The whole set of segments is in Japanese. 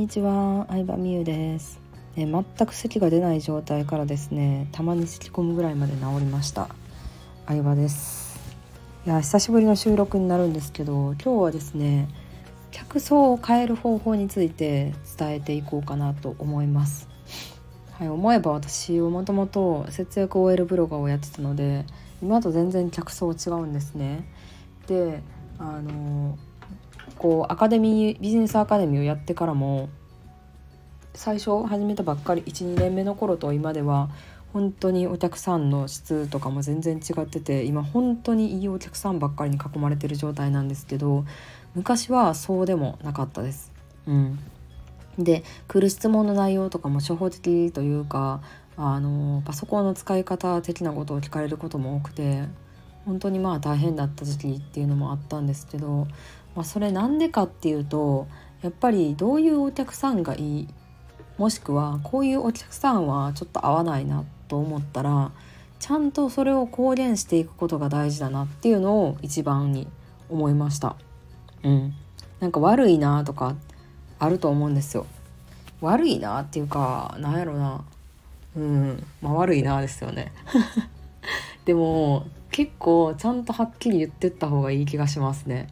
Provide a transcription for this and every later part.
にちは、相葉美優です、え全く咳が出ない状態からですねたまに咳き込むぐらいまで治りました。相葉です。いや久しぶりの収録になるんですけど今日はですね客層を変える方法について伝えていこうかなと思います。はい、思えば私はもともと節約 OL ブロガーをやってたので今と全然客層違うんですね。であのこうアカデミービジネスアカデミーをやってからも最初始めたばっかり12年目の頃と今では本当にお客さんの質とかも全然違ってて今本当にいいお客さんばっかりに囲まれてる状態なんですけど昔はそうでもなかったです。うん、で来る質問の内容とかも初歩的というかあのパソコンの使い方的なことを聞かれることも多くて本当にまあ大変だった時期っていうのもあったんですけど、まあ、それなんでかっていうとやっぱりどういうお客さんがいいもしくはこういうお客さんはちょっと合わないなと思ったらちゃんとそれを公言していくことが大事だなっていうのを一番に思いました。うん、なんか悪いなとかあると思うんですよ。悪いなっていうかなんやろなうんまあ悪いなですよね。でも結構ちゃんとはっきり言ってった方がいい気がしますね。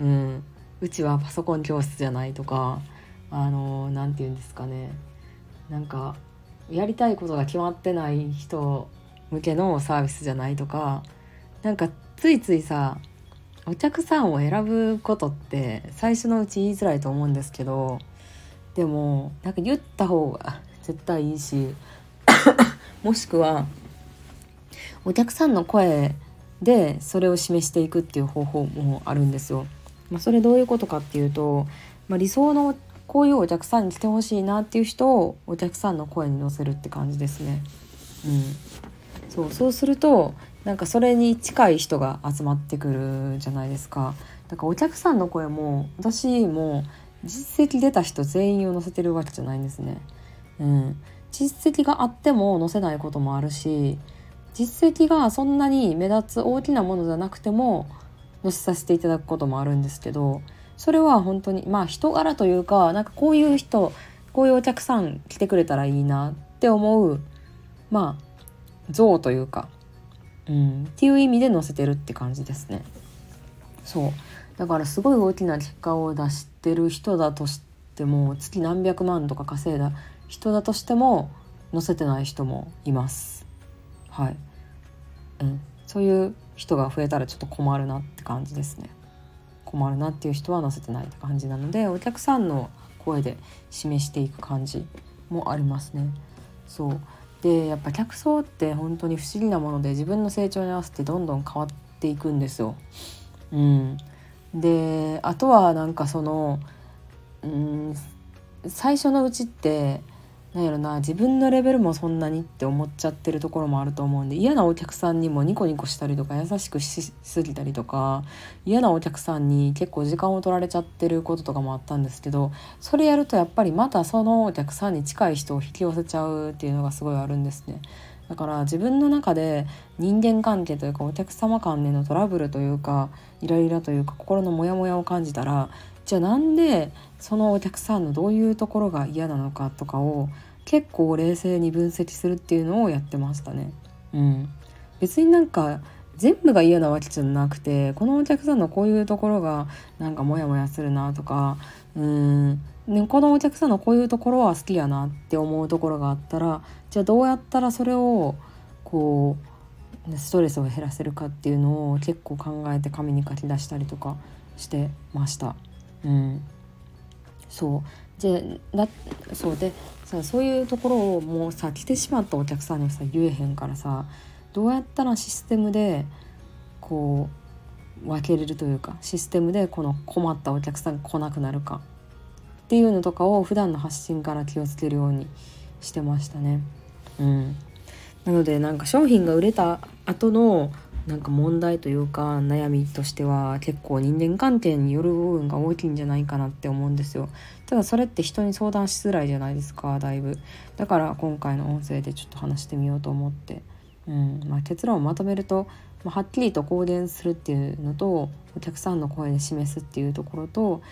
うん、うちはパソコン教室じゃないとかあのなんて言うんですかねなんかやりたいことが決まってない人向けのサービスじゃないとかなんかついついさお客さんを選ぶことって最初のうち言いづらいと思うんですけどでもなんか言った方が絶対いいし もしくはお客さんの声でそれを示していくっていう方法もあるんですよ。まあ、それどういうことかっていうと、まあ、理想のこういうお客さんに来てほしいなっていう人をお客さんの声に乗せるって感じですね。うん、そうそうするとなんかそれに近い人が集まってくるじゃないですか。だからお客さんの声も私も実績出た人全員を載せてるわけじゃないんですね。うん、実績があっても載せないこともあるし実績がそんなに目立つ大きなものじゃなくても載せさせていただくこともあるんですけどそれは本当にまあ人柄というかなんかこういう人こういうお客さん来てくれたらいいなって思うまあ像というか、うん、っていう意味で載せてるって感じですね。そうだからすごい大きな結果を出してる人だとしても月何百万とか稼いだ人だとしても載せてない人もいます。はい、うん、そういう人が増えたらちょっと困るなって感じですね。困るなっていう人は載せてないって感じなのでお客さんの声で示していく感じもありますね。そうでやっぱ客層って本当に不思議なもので自分の成長に合わせてどんどん変わっていくんですよ。うん、であとはなんかそのうん最初のうちってなんやろな自分のレベルもそんなにって思っちゃってるところもあると思うんで嫌なお客さんにもニコニコしたりとか優しくしすぎたりとか嫌なお客さんに結構時間を取られちゃってることとかもあったんですけどそれやるとやっぱりまたそのお客さんに近い人を引き寄せちゃうっていうのがすごいあるんですね。だから自分の中で人間関係というかお客様間でのトラブルというかイライラというか心のモヤモヤを感じたらじゃあなんでそのお客さんのどういうところが嫌なのかとかを結構冷静に分析するっていうのをやってましたね。うん、別になんか全部が嫌なわけじゃなくてこのお客さんのこういうところがなんかモヤモヤするなとかうん、ね、このお客さんのこういうところは好きやなって思うところがあったらじゃあどうやったらそれをこうストレスを減らせるかっていうのを結構考えて紙に書き出したりとかしてました。うん、そう。でだそうでさそういうところをもうさ来てしまったお客さんにさ言えへんからさどうやったらシステムでこう分けれるというかシステムでこの困ったお客さんが来なくなるかっていうのとかを普段の発信から気をつけるようにしてましたね。うん、なのでなんか商品が売れた後のなんか問題というか悩みとしては結構人間関係による部分が大きいんじゃないかなって思うんですよ。ただそれって人に相談しづらいじゃないですかだいぶだから今回の音声でちょっと話してみようと思って、うんまあ、結論をまとめると、まあ、はっきりと公言するっていうのとお客さんの声で示すっていうところと、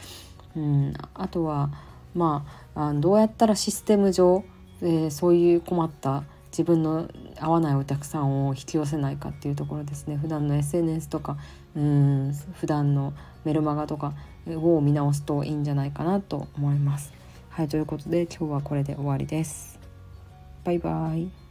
うん、あとはまあどうやったらシステム上、えー、そういう困った自分の合わないお客さんを引き寄せないかっていうところですね普段の SNS とかうん普段のメルマガとかを見直すといいんじゃないかなと思います。はいということで今日はこれで終わりです。バイバイ。